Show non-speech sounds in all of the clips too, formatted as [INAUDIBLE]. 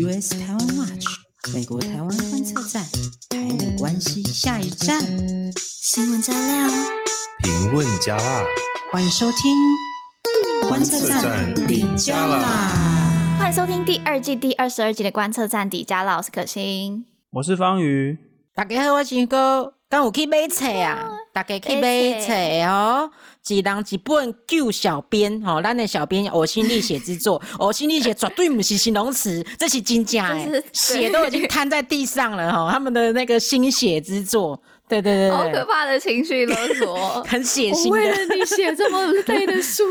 US 台湾 Watch 美国台湾观测站，台美关系下一站，新闻加料，评论加辣，欢迎收听观测站底加辣，欢迎收听第二季第二十二集的观测站底加辣，我是可心，我是方瑜，大家好，我是哥，刚有去买册啊，大家去买册哦。一人一本旧小编，吼、喔，咱的小编呕心沥血之作，呕 [LAUGHS] 心沥血绝对不是形容词，这是真假哎，[LAUGHS] 血都已经摊在地上了哈，[LAUGHS] 他们的那个心血之作，对对对，对，好可怕的情绪勒索，很血腥的，为了你写这么累的书，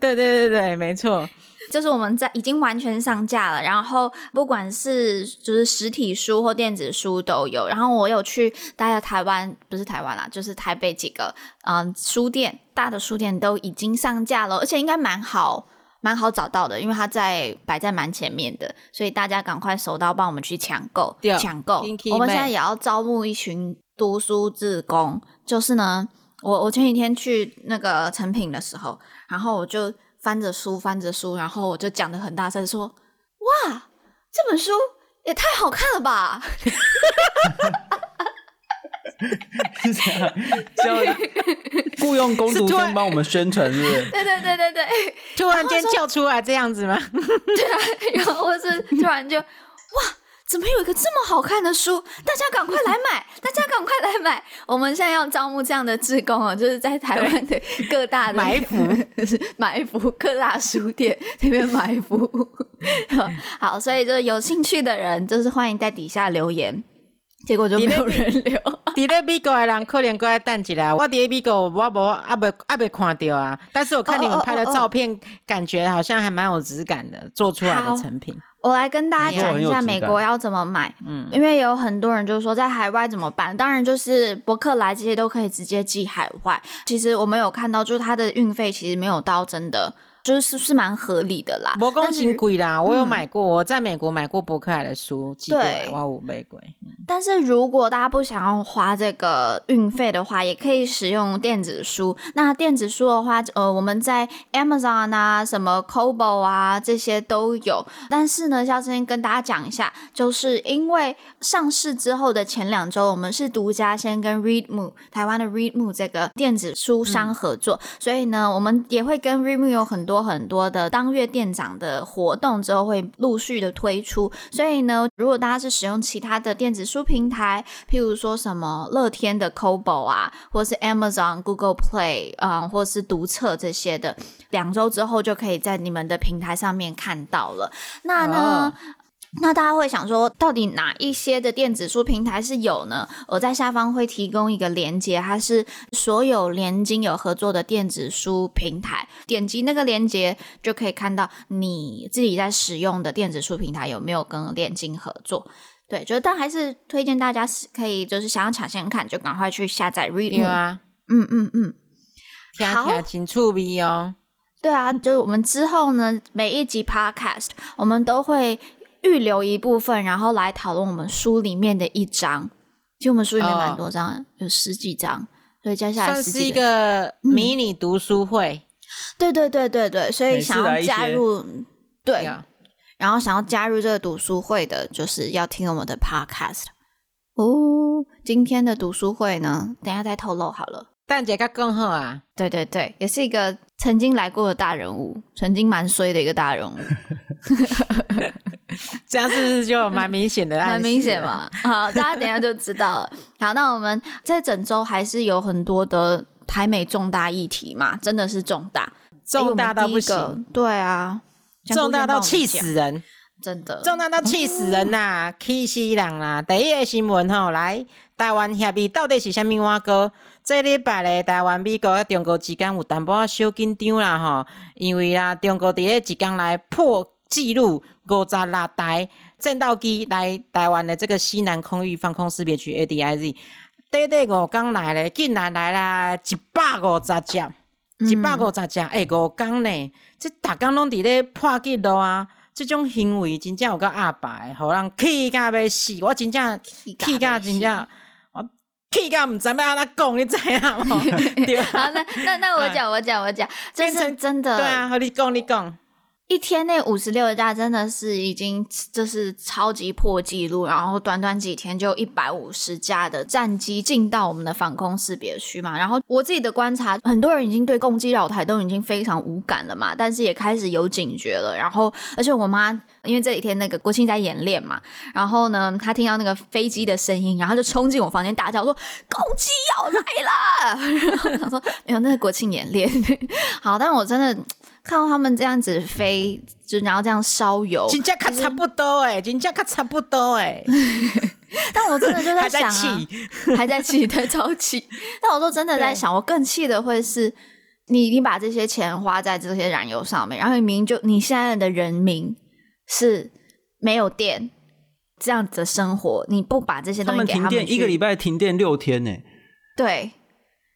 对对对对，没错。就是我们在已经完全上架了，然后不管是就是实体书或电子书都有。然后我有去大家台湾，不是台湾啦，就是台北几个嗯书店，大的书店都已经上架了，而且应该蛮好蛮好找到的，因为它在摆在蛮前面的，所以大家赶快手刀帮我们去抢购抢购。我们现在也要招募一群读书志工，就是呢，我我前几天去那个成品的时候，然后我就。翻着书，翻着书，然后我就讲的很大声说：“哇，这本书也太好看了吧！” [LAUGHS] 是这样，叫雇佣工读生帮我们宣传，是不是？对对对对对，[LAUGHS] 突然间叫出来这样子吗？[LAUGHS] 对啊，然后我是突然就哇。怎么有一个这么好看的书？大家赶快来买！[LAUGHS] 大家赶快来买！我们现在要招募这样的志工哦，就是在台湾的各大的埋伏，[LAUGHS] 埋伏各大书店那边埋伏。[LAUGHS] 好，所以就是有兴趣的人，就是欢迎在底下留言。结果就没有人留。[LAUGHS] 在在美国的人可能过来等一下，我在美国我无阿没阿没看到啊。但是我看你们拍的照片，oh, oh, oh, oh. 感觉好像还蛮有质感的，做出来的成品。我来跟大家讲一下美国要怎么买，嗯，因为有很多人就是说在海外怎么办，当然就是博客来这些都可以直接寄海外。其实我们有看到，就是它的运费其实没有到真的。就是是蛮合理的啦，没说很贵啦。我有买过，我在美国买过博客来的书，对，哇，五倍贵。但是如果大家不想要花这个运费的话，也可以使用电子书。那电子书的话，呃，我们在 Amazon 啊、什么 Kobo 啊这些都有。但是呢，要先跟大家讲一下，就是因为上市之后的前两周，我们是独家先跟 Readmoo 台湾的 Readmoo 这个电子书商合作，嗯、所以呢，我们也会跟 Readmoo 有很多。多很多的当月店长的活动之后会陆续的推出，所以呢，如果大家是使用其他的电子书平台，譬如说什么乐天的 Kobo 啊，或是 Amazon、Google Play 啊、嗯，或是读册这些的，两周之后就可以在你们的平台上面看到了。那呢？哦那大家会想说，到底哪一些的电子书平台是有呢？我在下方会提供一个链接，它是所有联经有合作的电子书平台，点击那个链接就可以看到你自己在使用的电子书平台有没有跟联经合作。对，就但还是推荐大家可以，就是想要抢先看，就赶快去下载 Readmoo 啊。嗯嗯嗯，好，请注意哦。对啊，就是我们之后呢，每一集 Podcast 我们都会。预留一部分，然后来讨论我们书里面的一章。其实我们书里面蛮多章，oh. 有十几章，所以接下来算是一个迷你读书会。嗯、对对对对对，所以想要加入，对，然后想要加入这个读书会的，就是要听我们的 podcast 哦。今天的读书会呢，等一下再透露好了。但这个更好啊！对对对，也是一个曾经来过的大人物，曾经蛮衰的一个大人物。这样是不是就蛮明显的？蛮明显嘛。好，大家等一下就知道了。好，那我们在整周还是有很多的台美重大议题嘛，真的是重大，重大到不行。对啊，重大到气死人，真的，重大到气死人呐、啊，气死人啦！第一个新闻吼，来，台湾协议到底是虾米碗糕？这礼拜咧，台湾、美国、中国之间有淡薄仔小紧张啦吼，因为啊，中国伫咧一工来破纪录五十六台战斗机来台湾的这个西南空域防空识别区 ADIZ，短短五天来咧，竟然来啦一百五十只，一百五十只，哎、嗯欸，五天呢，这大家拢伫咧破纪录啊！即种行为真正有够阿白，互人气甲要死，我真正气甲真正。气到唔知要安怎讲，你知影无？[LAUGHS] 对好，那那那我讲，我讲，我讲，这是真的。对啊，和你讲，你讲。一天内五十六架真的是已经就是超级破纪录，然后短短几天就一百五十架的战机进到我们的防空识别区嘛。然后我自己的观察，很多人已经对共机绕台都已经非常无感了嘛，但是也开始有警觉了。然后，而且我妈因为这几天那个国庆在演练嘛，然后呢，她听到那个飞机的声音，然后就冲进我房间大叫说：“攻击要来了！” [LAUGHS] 然后她说：“没有，那是国庆演练。[LAUGHS] ”好，但我真的。看到他们这样子飞，就然后这样烧油，金价卡差不多哎，金价卡差不多哎。[LAUGHS] 但我真的就在想、啊，还在气，[LAUGHS] 还在气，对，超气。但我说真的在想，我更气的会是你，你把这些钱花在这些燃油上面，然后明明就你现在的人民是没有电这样子的生活，你不把这些东西给他们，停电一个礼拜停电六天呢？对，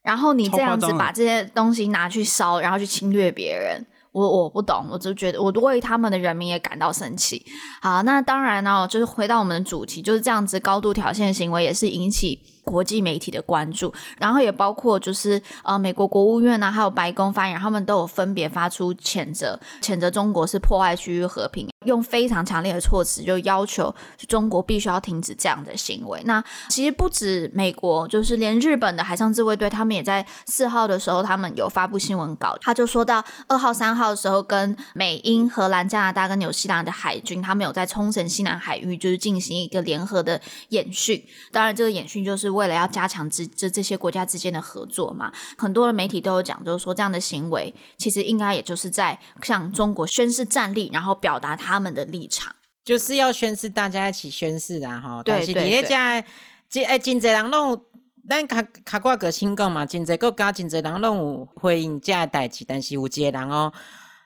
然后你这样子把这些东西拿去烧，然后去侵略别人。我我不懂，我就觉得我为他们的人民也感到生气。好，那当然呢，就是回到我们的主题，就是这样子高度挑衅的行为也是引起国际媒体的关注，然后也包括就是呃美国国务院呢、啊，还有白宫发言人，他们都有分别发出谴责，谴责中国是破坏区域和平。用非常强烈的措辞，就要求中国必须要停止这样的行为。那其实不止美国，就是连日本的海上自卫队，他们也在四号的时候，他们有发布新闻稿，他就说到二号、三号的时候，跟美、英、荷兰、加拿大跟纽西兰的海军，他们有在冲绳西南海域就是进行一个联合的演训。当然，这个演训就是为了要加强之这这些国家之间的合作嘛。很多的媒体都有讲，就是说这样的行为其实应该也就是在向中国宣示战力，然后表达他。们的立场就是要宣誓，大家一起宣誓啊！哈，对对对，这哎，真侪人拢，咱卡卡挂个新讲嘛，真侪国家真侪人拢有回应这个代志，但是有一个人哦，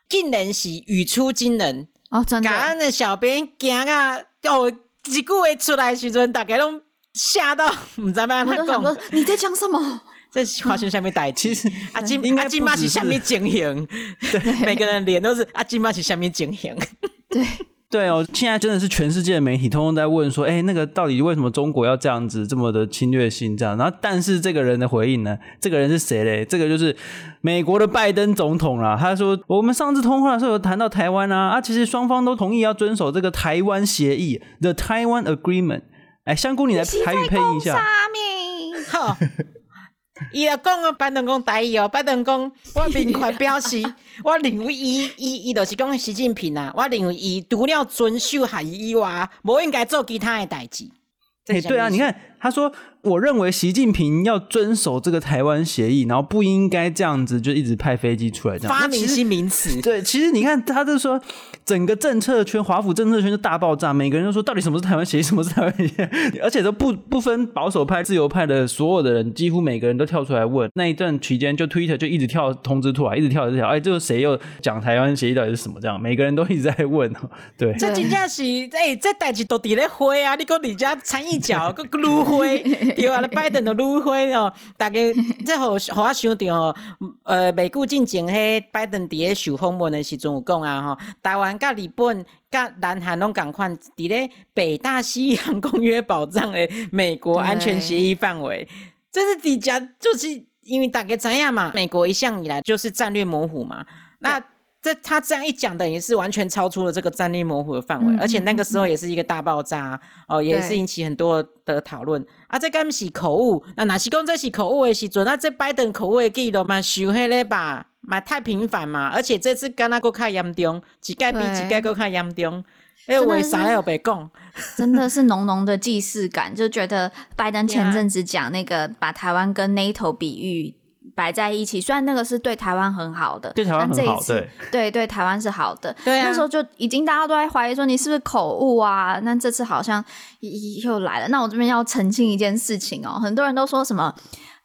竟然是语出惊人哦，真的，咱的小编惊啊，哦，一句话出来的时阵，大家拢吓到，[LAUGHS] 唔知道要怎么讲，你在讲什么？[LAUGHS] 这发生什么代志？其实阿金应该阿金妈是什么情形？对，[LAUGHS] 每个人脸都是阿金妈是什么情形？对对哦，现在真的是全世界的媒体通通在问说，哎，那个到底为什么中国要这样子这么的侵略性这样？然后，但是这个人的回应呢？这个人是谁嘞？这个就是美国的拜登总统啦。他说，我们上次通话的时候有谈到台湾啊，啊，其实双方都同意要遵守这个台湾协议，The Taiwan Agreement。哎，香菇，你来台语配音一下。好。伊就讲啊，拜登讲台语哦，拜登讲，[LAUGHS] 我明确表示，我认为伊伊伊就是讲习近平啊，我认为伊除了遵守协议以外，无应该做其他的代志。哎、欸，对啊，你看，他说。我认为习近平要遵守这个台湾协议，然后不应该这样子就一直派飞机出来这样发明新名词。[LAUGHS] 对，其实你看，他就说整个政策圈，华府政策圈就大爆炸，每个人都说到底什么是台湾协议，什么是台湾协议，[LAUGHS] 而且都不不分保守派、自由派的所有的人，几乎每个人都跳出来问。那一段期间，就 Twitter 就一直跳通知出来，一直跳一直跳，哎，这个谁又讲台湾协议到底是什么？这样每个人都一直在问。对，这真正是哎，这代志都伫咧灰啊！你讲你家参一脚 [LAUGHS] 个撸灰。[LAUGHS] 对啊，拜登的芦灰哦，大家 [LAUGHS] 这好好啊想到哦，呃，美国进前迄拜登伫咧受访问的时阵有讲啊吼，台湾甲日本甲南韩拢共款伫咧北大西洋公约保障的美国安全协议范围，这是底下就是因为大家知影嘛，美国一向以来就是战略模糊嘛，那。这他这样一讲，等于是完全超出了这个战力模糊的范围，嗯、而且那个时候也是一个大爆炸、嗯、哦，也是引起很多的讨论。啊，这敢是口误？那哪是讲这是口误的时阵？那这拜登口误的记录嘛，受迄个吧，嘛太频繁嘛，而且这次敢那阁较严重，一届比一届阁较严重。哎，为啥要被讲？真的是浓浓的既视感，就觉得拜登前阵子讲那个把台湾跟 NATO 比喻。摆在一起，虽然那个是对台湾很好的，对台湾很好，对对对台湾是好的。对啊，那时候就已经大家都在怀疑说你是不是口误啊？那这次好像又来了。那我这边要澄清一件事情哦，很多人都说什么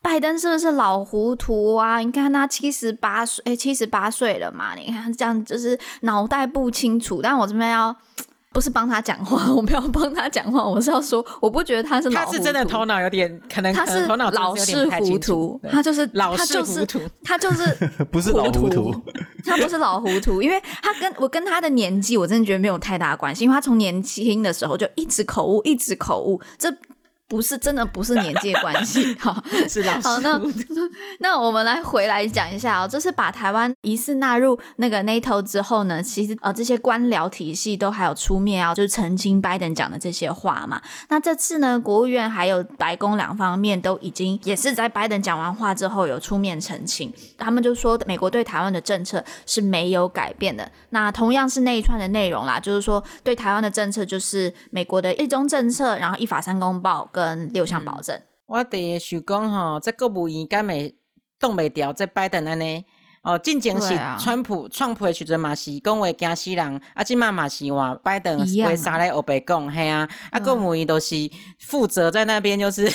拜登是不是老糊涂啊？[LAUGHS] 你看他七十八岁，哎，七十八岁了嘛？你看这样就是脑袋不清楚。但我这边要。不是帮他讲话，我没有帮他讲话，我是要说，我不觉得他是老糊涂，他是真的头脑有点可能，他是老是糊涂，他就是 [LAUGHS] 老是糊涂，他就是不是老糊涂，他不是老糊涂，因为他跟我跟他的年纪，我真的觉得没有太大关系，因为他从年轻的时候就一直口误，一直口误，这不是真的不是年纪的关系，[LAUGHS] 好，是老师。好，那 [LAUGHS] 那我们来回来讲一下哦，这是把台湾疑似纳入那个 NATO 之后呢，其实呃这些官僚体系都还有出面啊，就是澄清拜登讲的这些话嘛。那这次呢，国务院还有白宫两方面都已经也是在拜登讲完话之后有出面澄清，他们就说美国对台湾的政策是没有改变的。那同样是那一串的内容啦，就是说对台湾的政策就是美国的一中政策，然后一法三公报。跟六项保证，嗯、我第想讲吼，这国务院敢会挡袂掉这拜登安尼。哦，进前是川普，川普的时阵嘛是讲话惊死人，啊，即嘛嘛是话拜登为啥来欧白讲，嘿啊，啊，国务院都是负责在那边就是。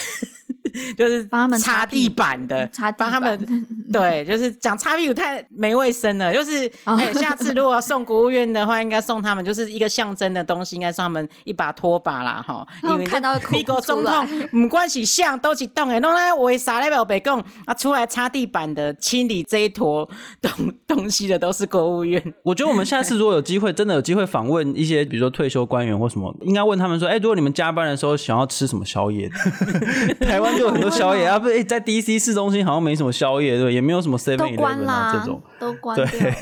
[LAUGHS] 就是帮他们擦地板的，擦帮他们 [LAUGHS] 对，就是讲擦屁股太没卫生了。就是 [LAUGHS] 哎，下次如果要送国务院的话，应该送他们就是一个象征的东西，应该送他们一把拖把啦，哈。因为看到美国总统，不管是像都是动诶，弄来为啥来表北讲啊？出来擦地板的、清理这一坨东东西的都是国务院。我觉得我们下次如果有机会，真的有机会访问一些，比如说退休官员或什么，应该问他们说，哎，如果你们加班的时候想要吃什么宵夜？台湾。有很多宵夜 [LAUGHS] 啊，不是在 DC 市中心好像没什么宵夜，对，也没有什么 Seven Eleven 啊这种，都关了。对，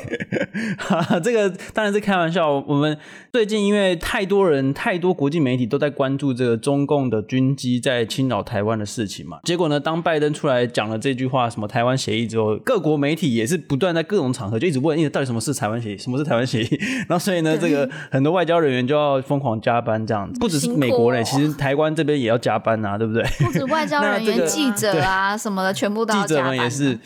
[LAUGHS] 这个当然是开玩笑。我们最近因为太多人、太多国际媒体都在关注这个中共的军机在侵扰台湾的事情嘛，结果呢，当拜登出来讲了这句话，什么台湾协议之后，各国媒体也是不断在各种场合就一直问，一直到底什么是台湾协议，什么是台湾协议？然后所以呢，这个很多外交人员就要疯狂加班，这样子，不只是美国人，其实台湾这边也要加班啊，对不对？不止外交。人员、记者啊什么的，全部都要。记者们也是。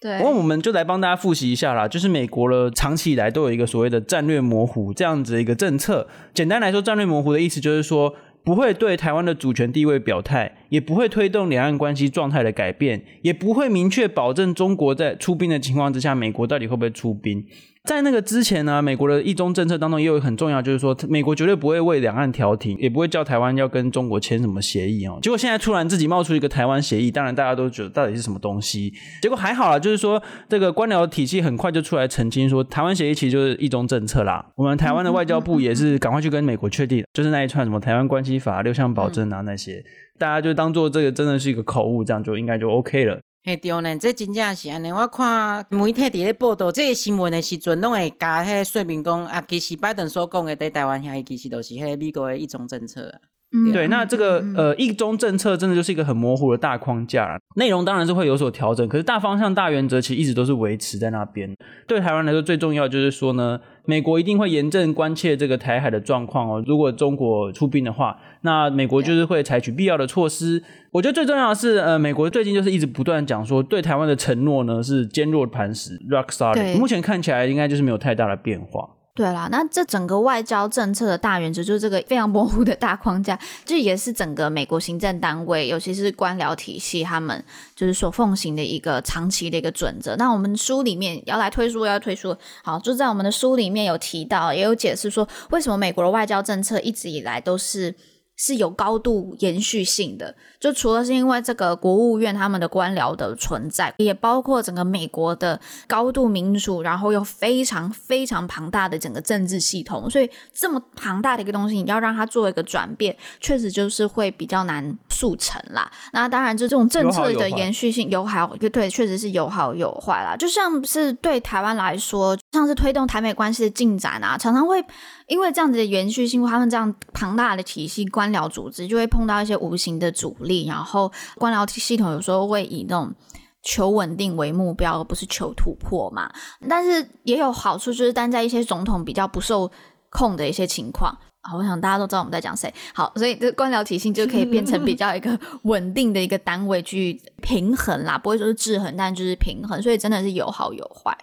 对，不过我们就来帮大家复习一下啦。就是美国的长期以来都有一个所谓的战略模糊这样子的一个政策。简单来说，战略模糊的意思就是说，不会对台湾的主权地位表态，也不会推动两岸关系状态的改变，也不会明确保证中国在出兵的情况之下，美国到底会不会出兵。在那个之前呢，美国的一中政策当中也有很重要，就是说美国绝对不会为两岸调停，也不会叫台湾要跟中国签什么协议哦。结果现在突然自己冒出一个台湾协议，当然大家都觉得到底是什么东西？结果还好啦，就是说这个官僚体系很快就出来澄清说，台湾协议其实就是一中政策啦。我们台湾的外交部也是赶快去跟美国确定，就是那一串什么台湾关系法、六项保证啊那些，大家就当做这个真的是一个口误，这样就应该就 OK 了。嘿，对呢，这真正是安尼。我看媒体伫咧报道这个新闻的时阵，拢会加迄个说明讲啊，其实拜登所讲的对台湾其实都是迄个美国的一中政策。嗯，对，那这个呃一中政策真的就是一个很模糊的大框架，内容当然是会有所调整，可是大方向、大原则其实一直都是维持在那边。对台湾来说，最重要就是说呢，美国一定会严正关切这个台海的状况哦。如果中国出兵的话，那美国就是会采取必要的措施。我觉得最重要的是，呃，美国最近就是一直不断讲说，对台湾的承诺呢是坚若磐石，rock solid。目前看起来应该就是没有太大的变化。对啦，那这整个外交政策的大原则就是这个非常模糊的大框架，这也是整个美国行政单位，尤其是官僚体系，他们就是所奉行的一个长期的一个准则。那我们书里面要来推书，要推书，好，就在我们的书里面有提到，也有解释说，为什么美国的外交政策一直以来都是。是有高度延续性的，就除了是因为这个国务院他们的官僚的存在，也包括整个美国的高度民主，然后又非常非常庞大的整个政治系统，所以这么庞大的一个东西，你要让它做一个转变，确实就是会比较难速成啦。那当然，就这种政策的延续性有好有，对，确实是有好有坏啦。就像是对台湾来说，像是推动台美关系的进展啊，常常会。因为这样子的延续性，他们这样庞大的体系官僚组织就会碰到一些无形的阻力，然后官僚系统有时候会以那种求稳定为目标，而不是求突破嘛。但是也有好处，就是但在一些总统比较不受控的一些情况，啊，我想大家都知道我们在讲谁。好，所以这官僚体系就可以变成比较一个稳定的一个单位去平衡啦，不会说是制衡，但就是平衡。所以真的是有好有坏。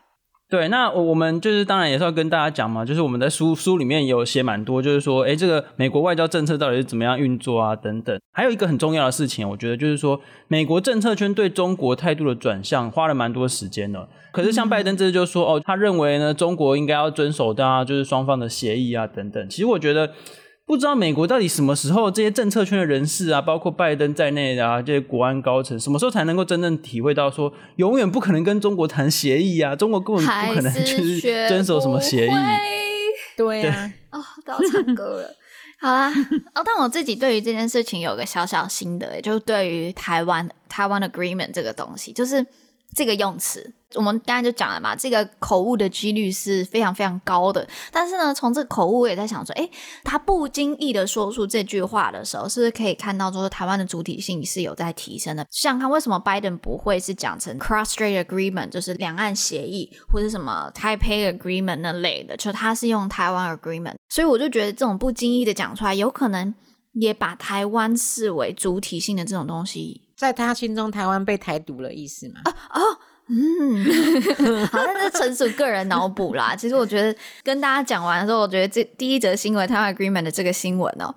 对，那我们就是当然也是要跟大家讲嘛，就是我们在书书里面有写蛮多，就是说，诶，这个美国外交政策到底是怎么样运作啊，等等。还有一个很重要的事情，我觉得就是说，美国政策圈对中国态度的转向花了蛮多时间的。可是像拜登这次就说，哦，他认为呢，中国应该要遵守大家就是双方的协议啊，等等。其实我觉得。不知道美国到底什么时候这些政策圈的人士啊，包括拜登在内的啊，这些国安高层，什么时候才能够真正体会到说，永远不可能跟中国谈协议啊？中国根本不可能去遵守什么协议。对呀、啊，哦，都要唱歌了。[LAUGHS] 好啦，哦，但我自己对于这件事情有个小小心得，就是对于台湾台湾 agreement 这个东西，就是这个用词。我们刚才就讲了嘛，这个口误的几率是非常非常高的。但是呢，从这个口误，我也在想说，诶，他不经意的说出这句话的时候，是不是可以看到说台湾的主体性是有在提升的？像他为什么拜登不会是讲成 Cross-Strait Agreement，就是两岸协议，或者什么 Taipei Agreement 那类的，就他是用台湾 Agreement。所以我就觉得这种不经意的讲出来，有可能也把台湾视为主体性的这种东西，在他心中，台湾被台独了意思吗？啊哦。嗯，[LAUGHS] 好，那是纯属个人脑补啦。[LAUGHS] 其实我觉得跟大家讲完之后，我觉得这第一则新闻，台湾 agreement 的这个新闻哦、喔，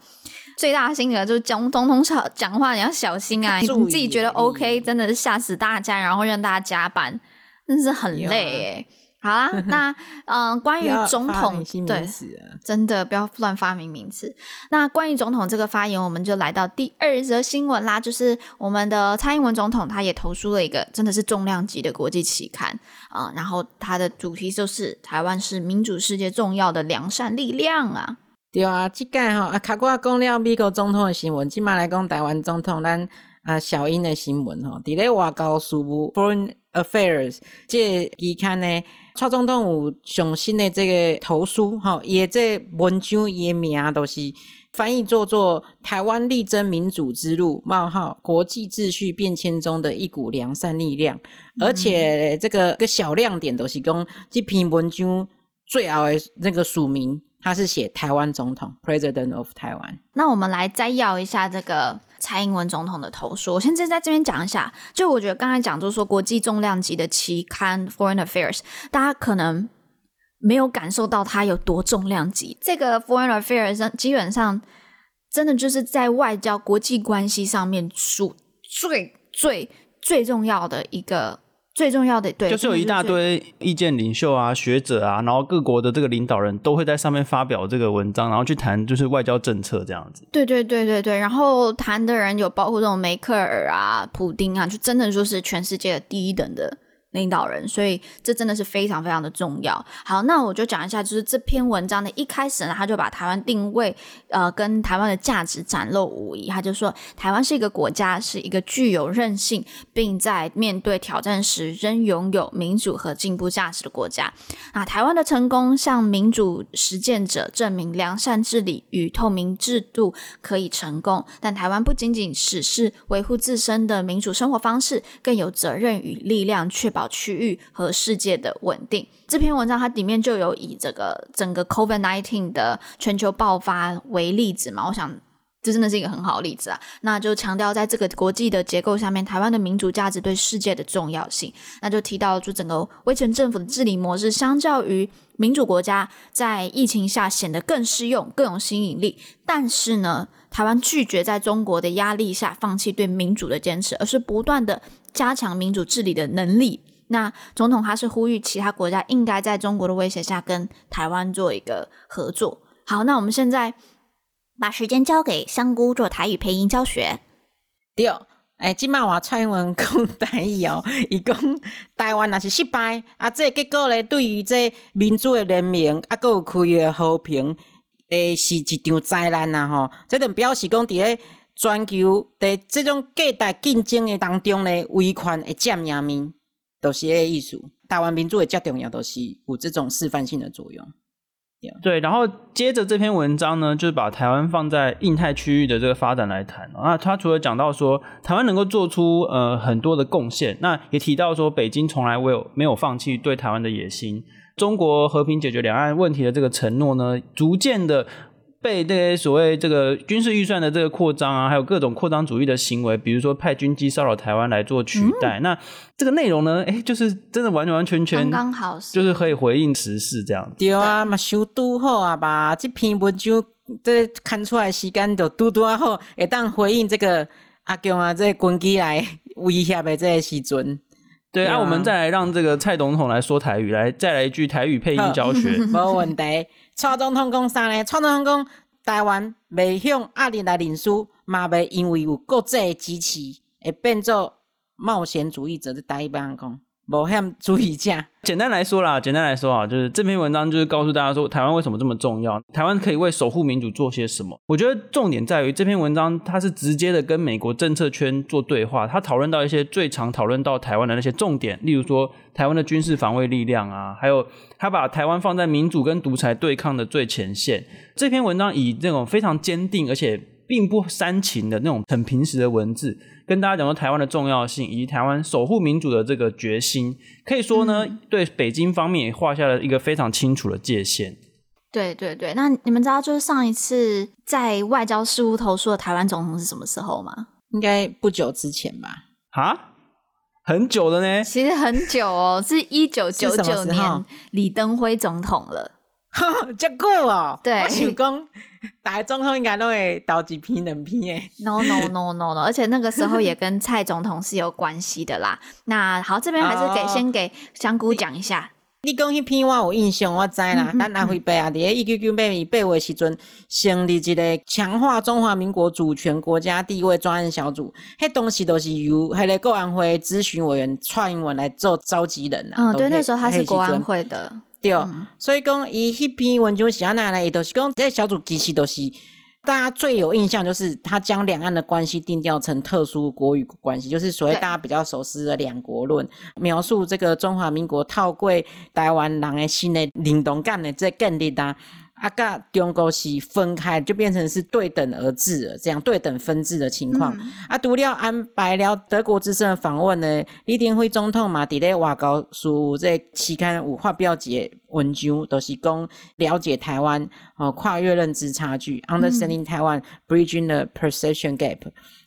最大的心得就是讲通通讲讲话你要小心啊，你自己觉得 OK，真的是吓死大家，然后让大家加班，真是很累诶。好啦，[LAUGHS] 那嗯、呃，关于总统对，真的不要乱发明名词。那关于总统这个发言，我们就来到第二则新闻啦，就是我们的蔡英文总统，他也投书了一个真的是重量级的国际期刊啊、呃，然后他的主题就是台湾是民主世界重要的良善力量啊。对啊，这个哈啊，卡过讲了美国总统的新闻，今嘛来讲台湾总统咱啊小英的新闻哈，伫咧外交事务 Foreign Affairs 这期刊呢。蔡总统有上新的这个投书，哈，也这文章伊名都是翻译做做台湾力争民主之路冒号国际秩序变迁中的一股良善力量，而且这个个小亮点都是讲这篇文章最后的那个署名，他是写台湾总统 President of Taiwan。那我们来摘要一下这个。蔡英文总统的投书，我现在在这边讲一下。就我觉得刚才讲，就是说国际重量级的期刊《Foreign Affairs》，大家可能没有感受到它有多重量级。这个《Foreign Affairs》基本上真的就是在外交国际关系上面属最最最重要的一个。最重要的对，就是有一大堆意见领袖啊、学者啊，然后各国的这个领导人都会在上面发表这个文章，然后去谈就是外交政策这样子。对对对对对，然后谈的人有包括这种梅克尔啊、普丁啊，就真的就是全世界的第一等的。领导人，所以这真的是非常非常的重要。好，那我就讲一下，就是这篇文章的一开始呢，他就把台湾定位，呃，跟台湾的价值展露无遗。他就说，台湾是一个国家，是一个具有韧性，并在面对挑战时仍拥有民主和进步价值的国家。啊，台湾的成功向民主实践者证明，良善治理与透明制度可以成功。但台湾不仅仅只是维护自身的民主生活方式，更有责任与力量确保。区域和世界的稳定。这篇文章它里面就有以这个整个 COVID-19 的全球爆发为例子嘛，我想这真的是一个很好的例子啊。那就强调在这个国际的结构下面，台湾的民主价值对世界的重要性。那就提到就整个威权政府的治理模式，相较于民主国家，在疫情下显得更适用、更有吸引力。但是呢，台湾拒绝在中国的压力下放弃对民主的坚持，而是不断的加强民主治理的能力。那总统他是呼吁其他国家应该在中国的威胁下跟台湾做一个合作。好，那我们现在把时间交给香菇做台语配音教学。对，哎，今麦我蔡英文 [LAUGHS] 讲台语哦，伊讲台湾若是失败，啊，这结果咧，对于这民主的人民啊，阁有区域的和平，诶，是一场灾难呐，吼。这等表示讲，伫咧全球伫这种价值竞争的当中咧，威权会占赢面。都是艺术，台湾民族也较重要，都是有这种示范性的作用。对，然后接着这篇文章呢，就是把台湾放在印太区域的这个发展来谈。那他除了讲到说台湾能够做出呃很多的贡献，那也提到说北京从来没有没有放弃对台湾的野心，中国和平解决两岸问题的这个承诺呢，逐渐的。被这些所谓这个军事预算的这个扩张啊，还有各种扩张主义的行为，比如说派军机骚扰台湾来做取代，嗯、那这个内容呢，哎，就是真的完完全全刚刚好，就是可以回应时事这样子。对啊，嘛修都好啊吧，这篇文章这看出来时间就拄拄好，会当回应这个阿强啊，这军机来威胁的这个时阵。对啊，我们再来让这个蔡总统来说台语，来再来一句台语配音教学，[LAUGHS] 没问题。蔡总统讲啥呢？蔡总统讲，台湾未向压力来认输，嘛未因为有国际支持，会变做冒险主义者。的台湾讲，无遐注意价。简单来说啦，简单来说啊，就是这篇文章就是告诉大家说，台湾为什么这么重要，台湾可以为守护民主做些什么。我觉得重点在于这篇文章，它是直接的跟美国政策圈做对话，它讨论到一些最常讨论到台湾的那些重点，例如说台湾的军事防卫力量啊，还有他把台湾放在民主跟独裁对抗的最前线。这篇文章以这种非常坚定而且并不煽情的那种很平实的文字。跟大家讲说台湾的重要性，以及台湾守护民主的这个决心，可以说呢，嗯、对北京方面也画下了一个非常清楚的界限。对对对，那你们知道就是上一次在外交事务投诉的台湾总统是什么时候吗？应该不久之前吧？哈，很久了呢。其实很久哦，是一九九九年李登辉总统了。哈，[LAUGHS] 这久哦。对，我想讲。[LAUGHS] 大总统应该都会投一批两批诶。No no no no no，而且那个时候也跟蔡总统是有关系的啦。[LAUGHS] 那好，这边还是给、oh, 先给香菇讲一下。你讲迄篇我有印象，我知啦。咱阿辉伯啊，伫一九九八年八月时阵，成立一个强化中华民国主权国家地位专案小组。迄当时都是由迄个国安会咨询委员蔡英文来做召集人啊。嗯，对，那时候他是国安会的。对，嗯、所以讲伊迄篇文章写哪来呢？伊都是讲这个小组其实都是大家最有印象，就是他将两岸的关系定调成特殊国与国关系，就是所谓大家比较熟悉的两国论，描述这个中华民国套过台湾人的新的认同感的这建立的。啊，甲中国是分开，就变成是对等而治了，这样对等分治的情况。嗯、啊，除了安排了德国之声的访问呢，李登辉总统嘛，伫咧外交书这期刊有发表一个文章，都、就是讲了解台湾哦，跨越认知差距、嗯、，understanding Taiwan bridging the perception gap，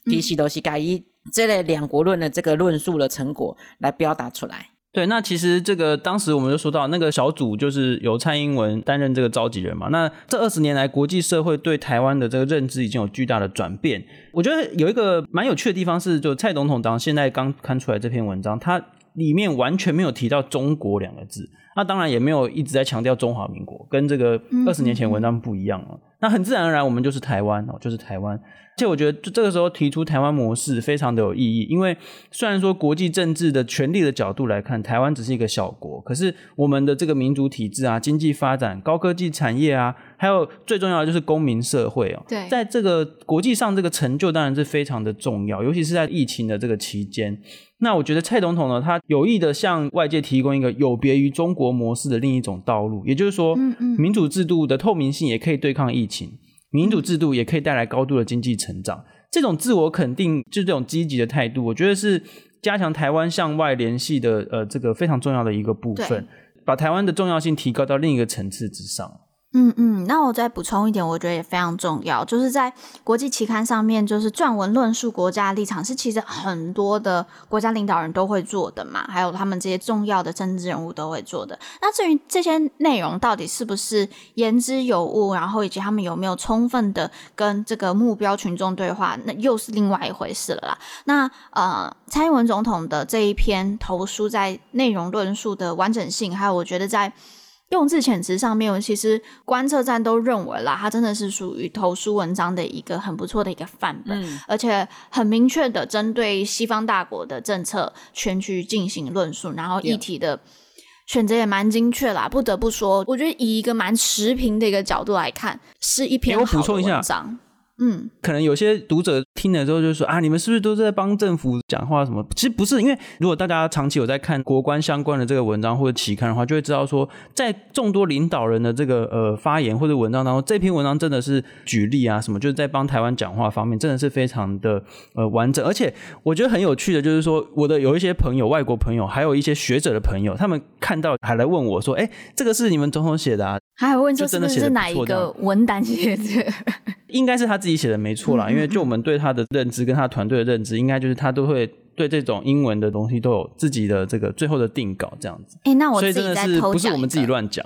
其实都是该以这类两国论的这个论述的成果来表达出来。对，那其实这个当时我们就说到，那个小组就是由蔡英文担任这个召集人嘛。那这二十年来，国际社会对台湾的这个认知已经有巨大的转变。我觉得有一个蛮有趣的地方是，就蔡总统当现在刚刊出来这篇文章，他里面完全没有提到中国两个字。那当然也没有一直在强调中华民国，跟这个二十年前文章不一样了。嗯嗯嗯。那很自然而然，我们就是台湾哦，就是台湾。而且我觉得，就这个时候提出台湾模式非常的有意义，因为虽然说国际政治的权力的角度来看，台湾只是一个小国，可是我们的这个民主体制啊、经济发展、高科技产业啊，还有最重要的就是公民社会哦，对，在这个国际上这个成就当然是非常的重要，尤其是在疫情的这个期间。那我觉得蔡总统呢，他有意的向外界提供一个有别于中国模式的另一种道路，也就是说，民主制度的透明性也可以对抗疫情。民主制度也可以带来高度的经济成长，这种自我肯定，就这种积极的态度，我觉得是加强台湾向外联系的呃这个非常重要的一个部分，把台湾的重要性提高到另一个层次之上。嗯嗯，那我再补充一点，我觉得也非常重要，就是在国际期刊上面，就是撰文论述国家立场，是其实很多的国家领导人都会做的嘛，还有他们这些重要的政治人物都会做的。那至于这些内容到底是不是言之有物，然后以及他们有没有充分的跟这个目标群众对话，那又是另外一回事了啦。那呃，蔡英文总统的这一篇投书在内容论述的完整性，还有我觉得在。用字遣词上面，其实观测站都认为啦，它真的是属于投书文章的一个很不错的一个范本，嗯、而且很明确的针对西方大国的政策全去进行论述，然后议题的选择也蛮精确啦。不得不说，我觉得以一个蛮持平的一个角度来看，是一篇好的文章。嗯，可能有些读者听了之后就说啊，你们是不是都在帮政府讲话什么？其实不是，因为如果大家长期有在看国关相关的这个文章或者期刊的话，就会知道说，在众多领导人的这个呃发言或者文章当中，这篇文章真的是举例啊什么，就是在帮台湾讲话方面，真的是非常的呃完整。而且我觉得很有趣的，就是说我的有一些朋友，外国朋友，还有一些学者的朋友，他们看到还来问我说，哎，这个是你们总统写的啊？还有问说是不是哪一个文胆写的？应该是他自己写的没错啦，因为就我们对他的认知跟他团队的认知，应该就是他都会对这种英文的东西都有自己的这个最后的定稿这样子。哎、欸，那我自己在偷讲，所以真的是不是我们自己乱讲。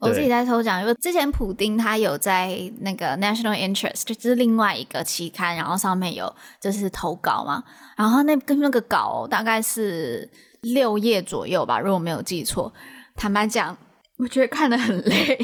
我自己在偷讲，因为之前普丁他有在那个 National Interest，就是另外一个期刊，然后上面有就是投稿嘛，然后那跟那个稿大概是六页左右吧，如果没有记错。坦白讲，我觉得看得很累。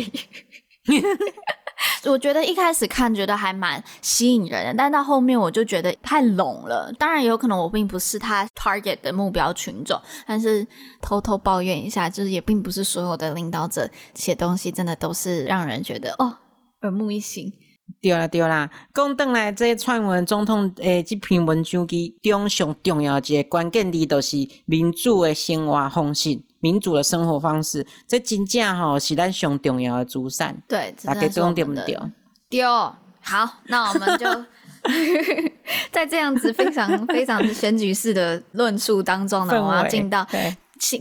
[LAUGHS] [LAUGHS] 我觉得一开始看觉得还蛮吸引人的，但到后面我就觉得太笼了。当然有可能我并不是他 target 的目标群众，但是偷偷抱怨一下，就是也并不是所有的领导者写东西真的都是让人觉得哦耳目一新。对啦对啦，讲转来这串文总统诶，这篇文章其中上重要一个关键字就是民主的生活方式。民主的生活方式，这真正吼是咱上重要的资产。对，大家都对不对？对，好，那我们就 [LAUGHS] 在这样子非常 [LAUGHS] 非常选举式的论述当中呢，我们要进到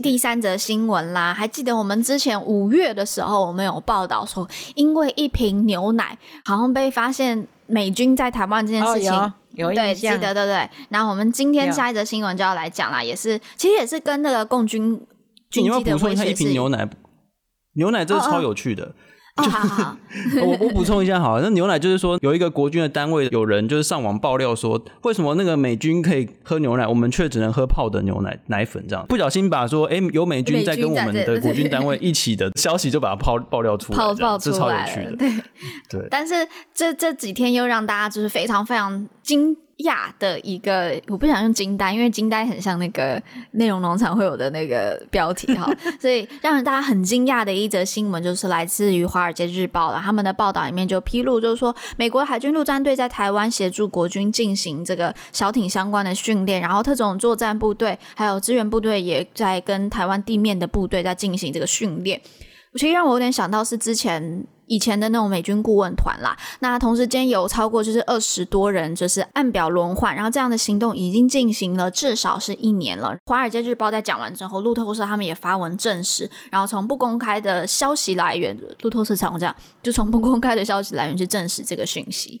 第三则新闻啦。还记得我们之前五月的时候，我们有报道说，因为一瓶牛奶好像被发现美军在台湾这件事情，哦、有，有对，记得对对。然后我们今天下一则新闻就要来讲啦，也是其实也是跟那个共军。你要补充一下一瓶牛奶，牛奶这是超有趣的。哦哦、好好 [LAUGHS] 我我补充一下好，那牛奶就是说有一个国军的单位有人就是上网爆料说，为什么那个美军可以喝牛奶，我们却只能喝泡的牛奶奶粉这样，不小心把说哎、欸、有美军在跟我们的国军单位一起的消息就把它爆爆料出来，泡爆出来，这超有趣的。对对，但是这这几天又让大家就是非常非常惊。亚的一个，我不想用惊呆，因为惊呆很像那个内容农场会有的那个标题哈，[LAUGHS] 所以让人大家很惊讶的一则新闻就是来自于《华尔街日报》了。他们的报道里面就披露，就是说美国海军陆战队在台湾协助国军进行这个小艇相关的训练，然后特种作战部队还有支援部队也在跟台湾地面的部队在进行这个训练。其实让我有点想到是之前。以前的那种美军顾问团啦，那同时间有超过就是二十多人，就是按表轮换，然后这样的行动已经进行了至少是一年了。华尔街日报在讲完之后，路透社他们也发文证实，然后从不公开的消息来源，路透社常这样，就从不公开的消息来源去证实这个讯息。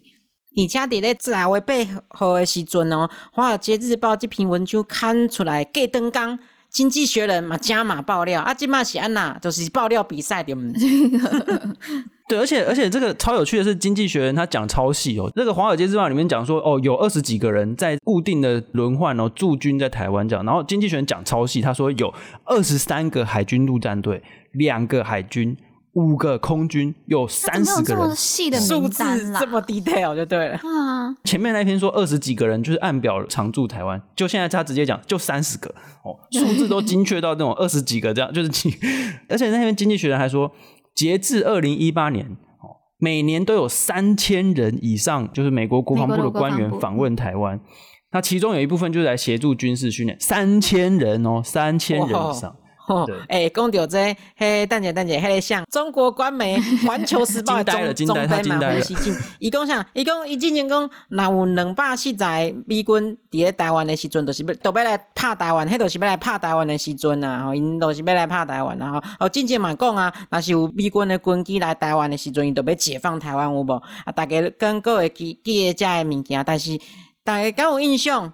而且伫咧十月八号的时阵哦，华尔街日报这篇文章刊出来，隔登岗。经济学人嘛加码爆料啊，即嘛是安娜就是爆料比赛的。[LAUGHS] 对，而且而且这个超有趣的是，经济学人他讲超细哦。那个华尔街日报里面讲说，哦，有二十几个人在固定的轮换哦驻军在台湾这样。然后经济学人讲超细，他说有二十三个海军陆战队，两个海军。五个空军有三十个人，细的数字这么 detail 就对了。啊，前面那篇说二十几个人就是按表常驻台湾，就现在他直接讲就三十个哦，数字都精确到那种二十几个这样，就是几。[LAUGHS] 而且那篇经济学人还说，截至二零一八年哦，每年都有三千人以上，就是美国国防部的官员访问台湾，那其中有一部分就是来协助军事训练，三千人哦，三千人以上。[LAUGHS] 哦，哎，讲到这，嘿，等下等下，迄个像中国官媒《环球时报》的 [LAUGHS] 总总编嘛胡锡进，伊讲啥？伊讲伊之前讲，若有两百四十个美军伫咧台湾的时阵，就是要都要来拍台湾，迄就是要来拍台湾的时阵啊，吼，因都是要来拍台湾，啊，吼哦，真正嘛讲啊，若是有美军的军机来台湾的时阵，伊都要解放台湾，有无？啊，大家跟各位记记得这个物件，但是大家敢有印象？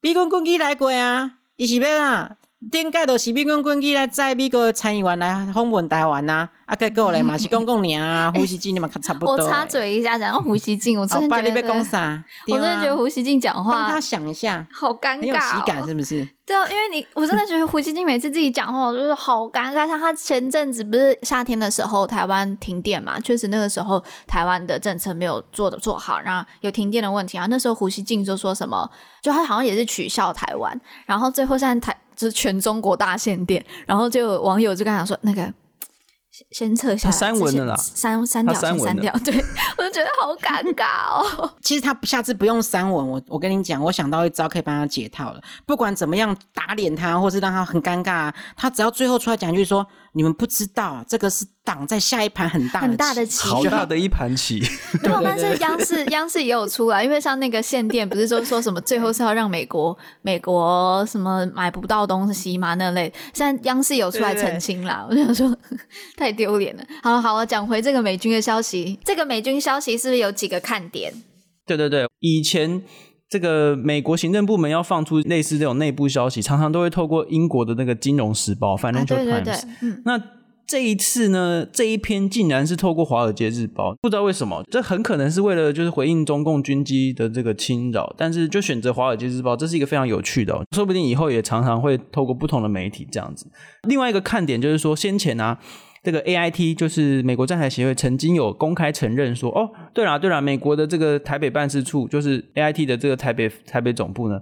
美军军机来过啊，伊是要啊？顶个就是美国军机来载美国参议员来访问台湾呐，啊，结果嘞嘛是讲讲尔啊，[LAUGHS] 胡锡进你嘛差不多。我插嘴一下，讲胡锡进，我真的觉得，[LAUGHS] 我真的觉得胡锡进讲话，帮他想一下，好尴尬，很有喜感是不是？对啊，因为你，我真的觉得胡锡进每次自己讲话，我就是好尴尬。像他前阵子不是夏天的时候，台湾停电嘛，确实那个时候台湾的政策没有做的做好，然后有停电的问题啊。那时候胡锡进就说什么，就他好像也是取笑台湾，然后最后现在台。就是全中国大限电，然后就有网友就跟他说：“那个先撤下来，删文了啦，删删掉，先删掉。”对，[LAUGHS] 我就觉得好尴尬哦。[LAUGHS] 其实他下次不用删文，我我跟你讲，我想到一招可以帮他解套了。不管怎么样打脸他，或是让他很尴尬，他只要最后出来讲一句说。你们不知道，这个是挡在下一盘很大很大的棋，好大的一盘棋。对，但是央视央视也有出来，因为像那个限电，不是说说什么最后是要让美国美国什么买不到东西嘛那类，现在央视有出来澄清啦。对对对，我想说太丢脸了。好了好了，讲回这个美军的消息，这个美军消息是不是有几个看点？对对对，以前。这个美国行政部门要放出类似这种内部消息，常常都会透过英国的那个《金融时报》（Financial Times）。那这一次呢，这一篇竟然是透过《华尔街日报》，不知道为什么，这很可能是为了就是回应中共军机的这个侵扰，但是就选择《华尔街日报》，这是一个非常有趣的哦，说不定以后也常常会透过不同的媒体这样子。另外一个看点就是说，先前啊。这个 AIT 就是美国站台协会曾经有公开承认说，哦，对啦对啦，美国的这个台北办事处就是 AIT 的这个台北台北总部呢，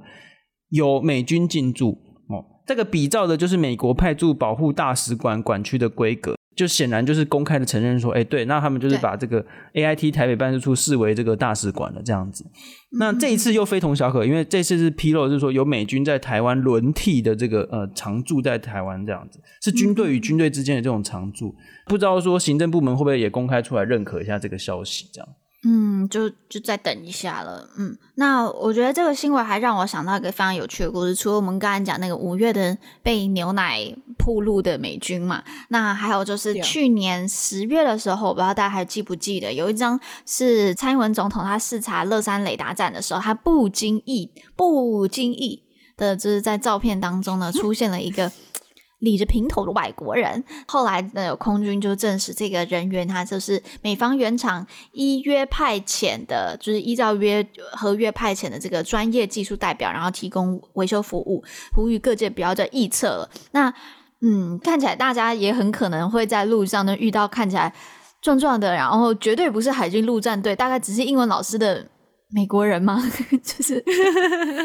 有美军进驻哦，这个比照的就是美国派驻保护大使馆管区的规格。就显然就是公开的承认说，哎，对，那他们就是把这个 AIT 台北办事处视为这个大使馆了，这样子。那这一次又非同小可，因为这次是披露，就是说有美军在台湾轮替的这个呃常驻在台湾这样子，是军队与军队之间的这种常驻。不知道说行政部门会不会也公开出来认可一下这个消息，这样。嗯，就就再等一下了。嗯，那我觉得这个新闻还让我想到一个非常有趣的故事。除了我们刚才讲那个五月的被牛奶铺路的美军嘛，那还有就是去年十月的时候，我不知道大家还记不记得，有一张是蔡英文总统他视察乐山雷达站的时候，他不经意、不经意的，就是在照片当中呢出现了一个。理着平头的外国人，后来呢，有空军就证实这个人员他就是美方原厂依约派遣的，就是依照约合约派遣的这个专业技术代表，然后提供维修服务，呼吁各界不要再臆测了。那嗯，看起来大家也很可能会在路上呢遇到看起来壮壮的，然后绝对不是海军陆战队，大概只是英文老师的。美国人吗？[LAUGHS] 就是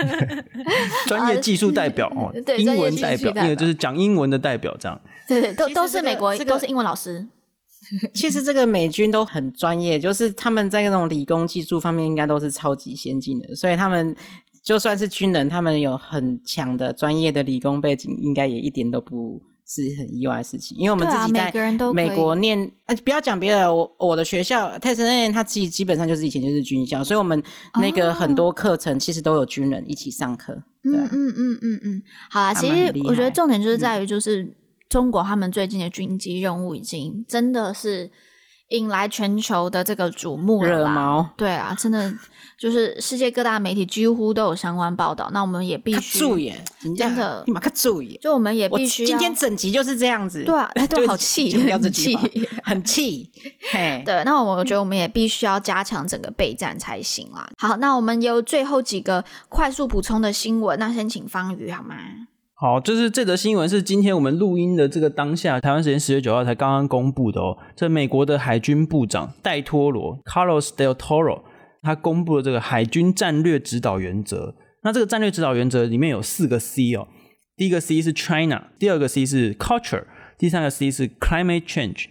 [LAUGHS] 专业技术代表哦，对，英文代表，那个就是讲英文的代表，这样。对对，都都是美国，这个、都是英文老师。[LAUGHS] 其实这个美军都很专业，就是他们在那种理工技术方面应该都是超级先进的，所以他们就算是军人，他们有很强的专业的理工背景，应该也一点都不。是很意外的事情，因为我们自己在美国念，不要讲别的，我我的学校 Texas 他自己基本上就是以前就是军校，所以我们那个很多课程其实都有军人一起上课。嗯嗯嗯嗯嗯，好啊，其实我觉得重点就是在于，就是中国他们最近的军机任务已经真的是引来全球的这个瞩目了，惹毛。对啊，真的。就是世界各大媒体几乎都有相关报道，那我们也必须注意，真的，你马上注意，就我们也必须。今天整集就是这样子，对啊，[LAUGHS] 都好气，很气，很气。嘿，对，那我觉得我们也必须要加强整个备战才行啦。好，那我们有最后几个快速补充的新闻，那先请方宇好吗？好，就是这则新闻是今天我们录音的这个当下，台湾时间十月九号才刚刚公布的哦。这美国的海军部长戴托罗 Carlos Del Toro。他公布了这个海军战略指导原则。那这个战略指导原则里面有四个 C 哦。第一个 C 是 China，第二个 C 是 Culture，第三个 C 是 Climate Change，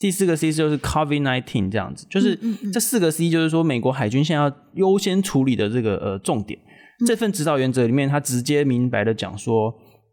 第四个 C 就是 COVID-19 这样子。就是这四个 C，就是说美国海军现在要优先处理的这个呃重点。这份指导原则里面，他直接明白的讲说。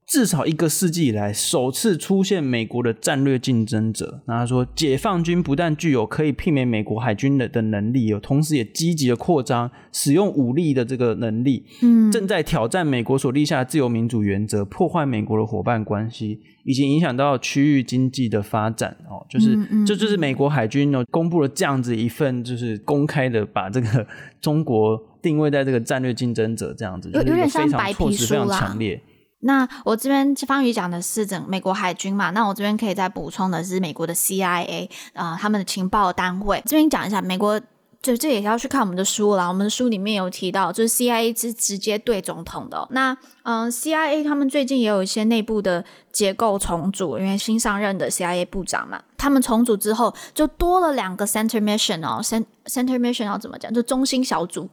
至少一个世纪以来，首次出现美国的战略竞争者。那他说，解放军不但具有可以媲美美国海军的的能力，有同时也积极的扩张使用武力的这个能力。嗯，正在挑战美国所立下的自由民主原则，破坏美国的伙伴关系，以及影响到区域经济的发展。哦，就是，这、嗯嗯、就，就是美国海军呢，公布了这样子一份，就是公开的把这个中国定位在这个战略竞争者这样子，有点像白皮书啦，就是、非常措辞非常强烈。那我这边方宇讲的是整美国海军嘛，那我这边可以再补充的是美国的 CIA 啊、他们的情报单位。这边讲一下，美国就这也要去看我们的书啦。我们的书里面有提到，就是 CIA 是直接对总统的。那嗯、，CIA 他们最近也有一些内部的结构重组，因为新上任的 CIA 部长嘛，他们重组之后就多了两个 Center Mission 哦，Center Mission 要怎么讲？就中心小组。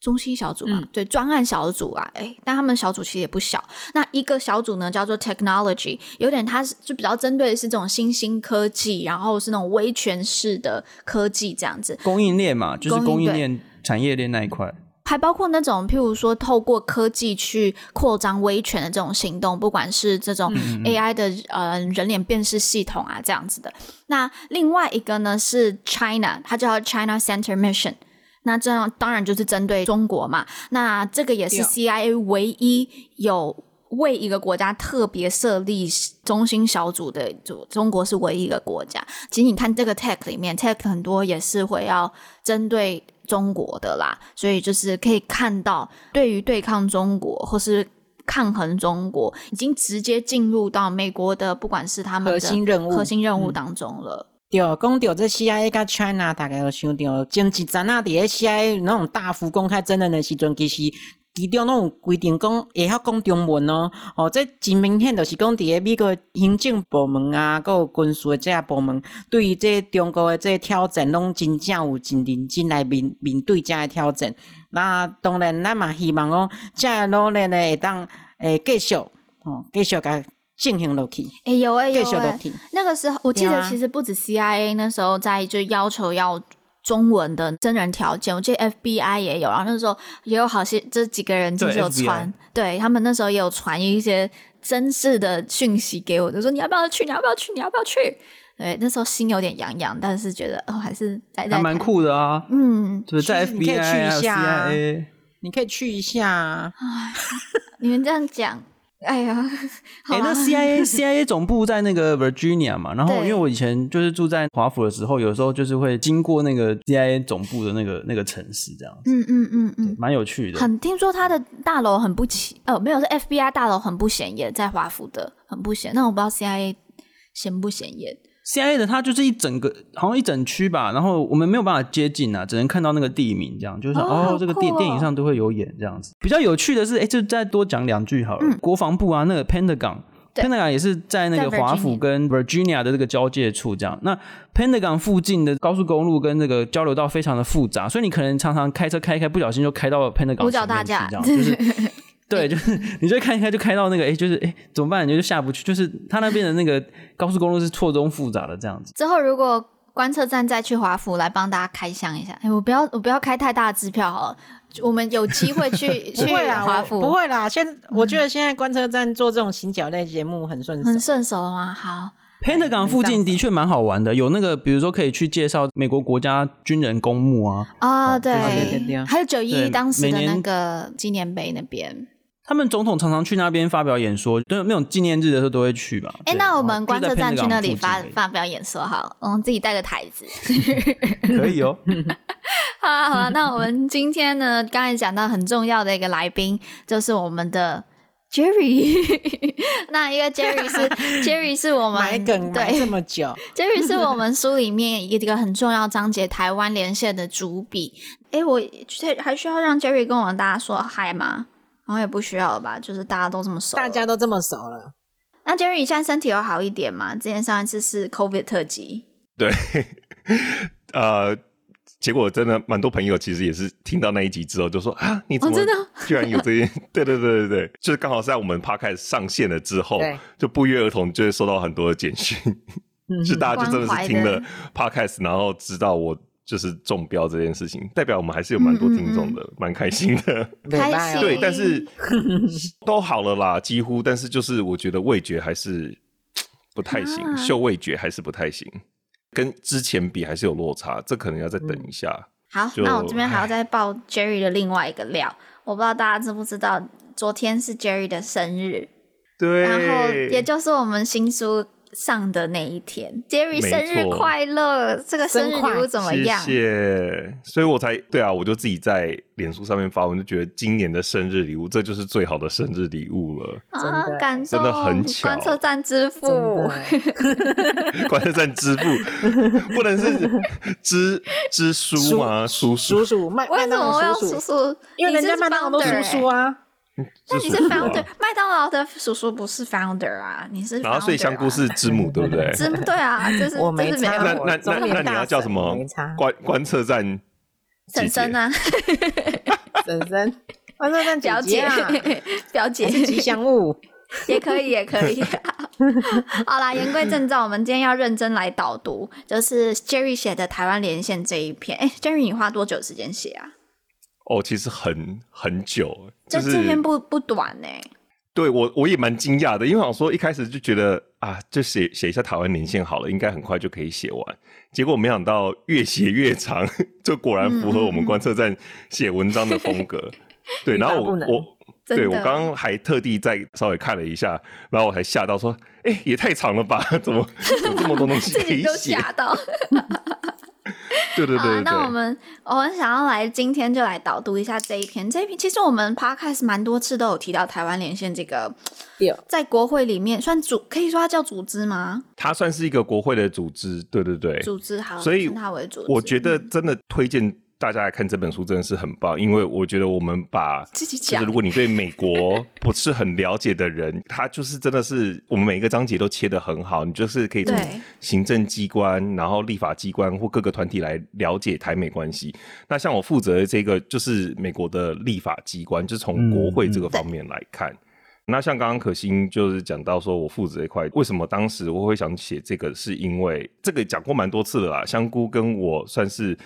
中心小组嘛，嗯、对，专案小组啊，诶，但他们小组其实也不小。那一个小组呢，叫做 Technology，有点它是就比较针对的是这种新兴科技，然后是那种威权式的科技这样子。供应链嘛，就是供应链产业链那一块，还包括那种譬如说透过科技去扩张威权的这种行动，不管是这种 AI 的呃人脸辨识系统啊这样子的。那另外一个呢是 China，它叫 China Center Mission。那这样当然就是针对中国嘛。那这个也是 CIA 唯一有为一个国家特别设立中心小组的，就中国是唯一一个国家。其实你看这个 tech 里面，tech 很多也是会要针对中国的啦。所以就是可以看到，对于对抗中国或是抗衡中国，已经直接进入到美国的不管是他们的核心任务核心任务当中了。对，讲到这 CIA 甲 China，大概有想到前一阵啊，伫 CIA 那种大幅公开争论的时阵，其实其中拢有规定讲会晓讲中文哦。哦，这真明显就是讲伫个美国行政部门啊，搁有军事的这个部门，对于这中国的这挑战，拢真正有真认真来面面对这挑战。那当然，咱嘛希望讲，这努力呢会当诶继续哦，继续甲进行落去。哎、欸、有哎、欸、有哎、欸，那个时候我记得其实不止 CIA 那时候在就要求要。中文的真人条件，我记得 FBI 也有，然后那时候也有好些这几个人就是有传，对他们那时候也有传一些真实的讯息给我，就说你要不要去，你要不要去，你要不要去？对，那时候心有点痒痒，但是觉得哦，还是还蛮酷的啊，嗯，就是在 FBI 你可以去一下、啊，CIA，你可以去一下、你们这样讲。哎呀，哎、欸，那 CIA [LAUGHS] CIA 总部在那个 Virginia 嘛，然后因为我以前就是住在华府的时候，有时候就是会经过那个 CIA 总部的那个那个城市，这样子，嗯嗯嗯嗯，蛮有趣的。很听说它的大楼很不起，呃，没有是 FBI 大楼很不显眼，在华府的很不显，那我不知道 CIA 显不显眼。CIA 的它就是一整个，好像一整区吧，然后我们没有办法接近啊，只能看到那个地名，这样就是哦，哦，这个电电影上都会有演这样子。比较有趣的是，哎，就再多讲两句好了。嗯、国防部啊，那个 Pentagon，Pentagon 也是在那个华府跟 Virginia 的这个交界处，这样。那 Pentagon 附近的高速公路跟那个交流道非常的复杂，所以你可能常常开车开一开，不小心就开到了 Pentagon 五角大厦，这样就是。对，就是你就看一看，就开到那个，哎，就是哎，怎么办？你就下不去，就是他那边的那个高速公路是错综复杂的这样子。之后如果观测站再去华府来帮大家开箱一下，哎，我不要，我不要开太大的支票好了。我们有机会去 [LAUGHS] 去华府，不会啦。现我觉得现在观测站做这种行脚类节目很顺手，很顺手吗？好，Pentagon 附近的确蛮好玩的，有那个比如说可以去介绍美国国家军人公墓啊，啊，对，还有九一一当时的那个纪念碑那边。他们总统常常去那边发表演说，对那种纪念日的时候都会去吧。哎、欸，那我们观测站去那里发发表演说好，我们自己带个台子，[LAUGHS] 可以哦。[LAUGHS] 好啊，好啊。那我们今天呢，刚才讲到很重要的一个来宾，就是我们的 Jerry。[LAUGHS] 那一个 Jerry 是 Jerry 是我们埋梗埋这么久，Jerry 是我们书里面一个很重要章节台湾连线的主笔。哎、欸，我还需要让 Jerry 跟我们大家说嗨吗？我也不需要了吧，就是大家都这么熟，大家都这么熟了。那 Jerry，你现在身体有好一点吗？之前上一次是 COVID 特辑，对，呃，结果真的蛮多朋友其实也是听到那一集之后就说啊，你怎么居然有这些？[LAUGHS] 对对对对对，就是刚好在我们 Podcast 上线了之后，就不约而同就会收到很多的简讯，[LAUGHS] 是大家就真的是听了 Podcast，然后知道我。就是中标这件事情，代表我们还是有蛮多听众的，蛮、嗯嗯嗯、开心的。[LAUGHS] 开心。对，但是 [LAUGHS] 都好了啦，几乎。但是就是我觉得味觉还是不太行，啊、嗅味觉还是不太行，跟之前比还是有落差，这可能要再等一下。嗯、好，那我这边还要再爆 Jerry 的另外一个料，我不知道大家知不知道，昨天是 Jerry 的生日，对，然后也就是我们新书。上的那一天，Jerry 生日快乐！这个生日礼物怎么样？谢谢。所以我才对啊，我就自己在脸书上面发文，就觉得今年的生日礼物，这就是最好的生日礼物了。啊，感动，真的很巧。观测站之父，[LAUGHS] [LAUGHS] 观测站之父，不能是支支书吗？叔叔，叔叔，麦为什么要叔叔？因为人家麦当劳都叔叔啊。那你是 founder，麦当劳的叔叔不是 founder 啊？你是、啊，然后所以香菇是之母，对不对？之母对啊，就是我没差。那那那那你要叫什么？观观测站婶婶啊，[LAUGHS] 婶婶，观测站表姐啊，表姐 [LAUGHS] 吉祥物 [LAUGHS] 也可以，也可以。好啦，言归正传，我们今天要认真来导读，就是 Jerry 写的台湾连线这一篇。哎，Jerry，你花多久时间写啊？哦，其实很很久，就是这篇不不短呢。对我我也蛮惊讶的，因为我说一开始就觉得啊，就写写一下台湾年限好了，应该很快就可以写完。结果没想到越写越长，[LAUGHS] 就果然符合我们观测站写文章的风格。[LAUGHS] 嗯、对，然后我我对我刚刚还特地再稍微看了一下，然后我还吓到说，哎、欸，也太长了吧？[LAUGHS] 怎么有这么多东西可以写？吓到。[LAUGHS] 对对对，那我们我们想要来今天就来导读一下这一篇。这一篇其实我们 Podcast 蛮多次都有提到台湾连线这个，在国会里面算组，可以说它叫组织吗？它算是一个国会的组织，对对对，组织好，所以称它为组织。我觉得真的推荐大家来看这本书真的是很棒，因为我觉得我们把自己讲，就是如果你对美国不是很了解的人，他就是真的是我们每一个章节都切得很好，你就是可以从行政机关，然后立法机关或各个团体来了解台美关系。那像我负责的这个就是美国的立法机关，就是从国会这个方面来看。那像刚刚可心就是讲到说，我负责这一块，为什么当时我会想写这个？是因为这个讲过蛮多次了啦。香菇跟我算是，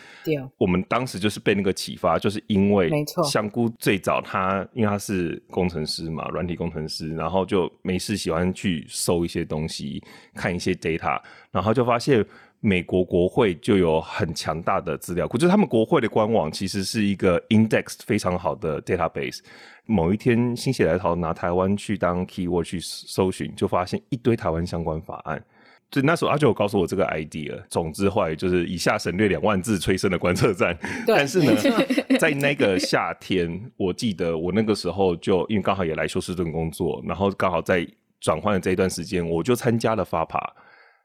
我们当时就是被那个启发，就是因为香菇最早他因为他是工程师嘛，软体工程师，然后就没事喜欢去搜一些东西，看一些 data，然后就发现美国国会就有很强大的资料库，就是他们国会的官网其实是一个 index 非常好的 database。某一天心血来潮拿台湾去当 keyword 去搜寻，就发现一堆台湾相关法案。就那时候阿九告诉我这个 idea，总之后来就是以下省略两万字催生的观测站。但是呢，[LAUGHS] 在那个夏天，我记得我那个时候就因为刚好也来休斯顿工作，然后刚好在转换的这一段时间，我就参加了 FAPA。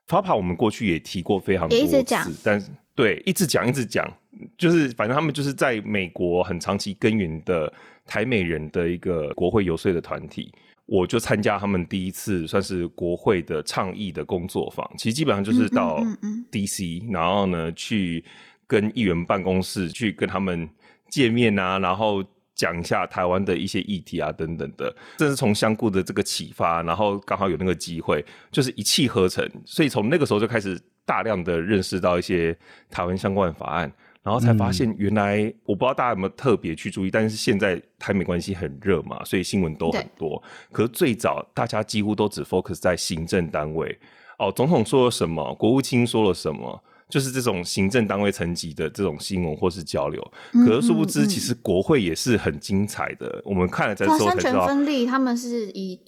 FAPA 我们过去也提过非常多次，但是对一直讲一直讲，就是反正他们就是在美国很长期耕耘的。台美人的一个国会游说的团体，我就参加他们第一次算是国会的倡议的工作坊。其实基本上就是到 DC，然后呢去跟议员办公室去跟他们见面啊，然后讲一下台湾的一些议题啊等等的。这是从香菇的这个启发，然后刚好有那个机会，就是一气呵成。所以从那个时候就开始大量的认识到一些台湾相关的法案。然后才发现，原来、嗯、我不知道大家有没有特别去注意，但是现在台美关系很热嘛，所以新闻都很多。可是最早大家几乎都只 focus 在行政单位哦，总统说了什么，国务卿说了什么，就是这种行政单位层级的这种新闻或是交流。可是殊不知，其实国会也是很精彩的。嗯嗯、我们看了之后才知道，三权分立，他们是以。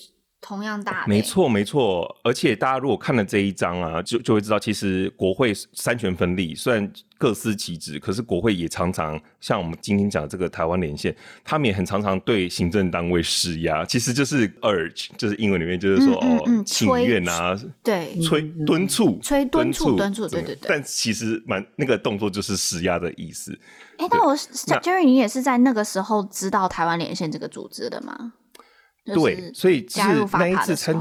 同样大，没错没错，而且大家如果看了这一章啊，就就会知道，其实国会三权分立，虽然各司其职，可是国会也常常像我们今天讲这个台湾连线，他们也很常常对行政单位施压，其实就是 urge，就是英文里面就是说、嗯嗯、哦，请愿啊，对，催敦促，催敦促敦促，对对对。但其实蛮那个动作就是施压的意思。哎、欸，但我 Jerry，你也是在那个时候知道台湾连线这个组织的吗？对，所以是那一次参，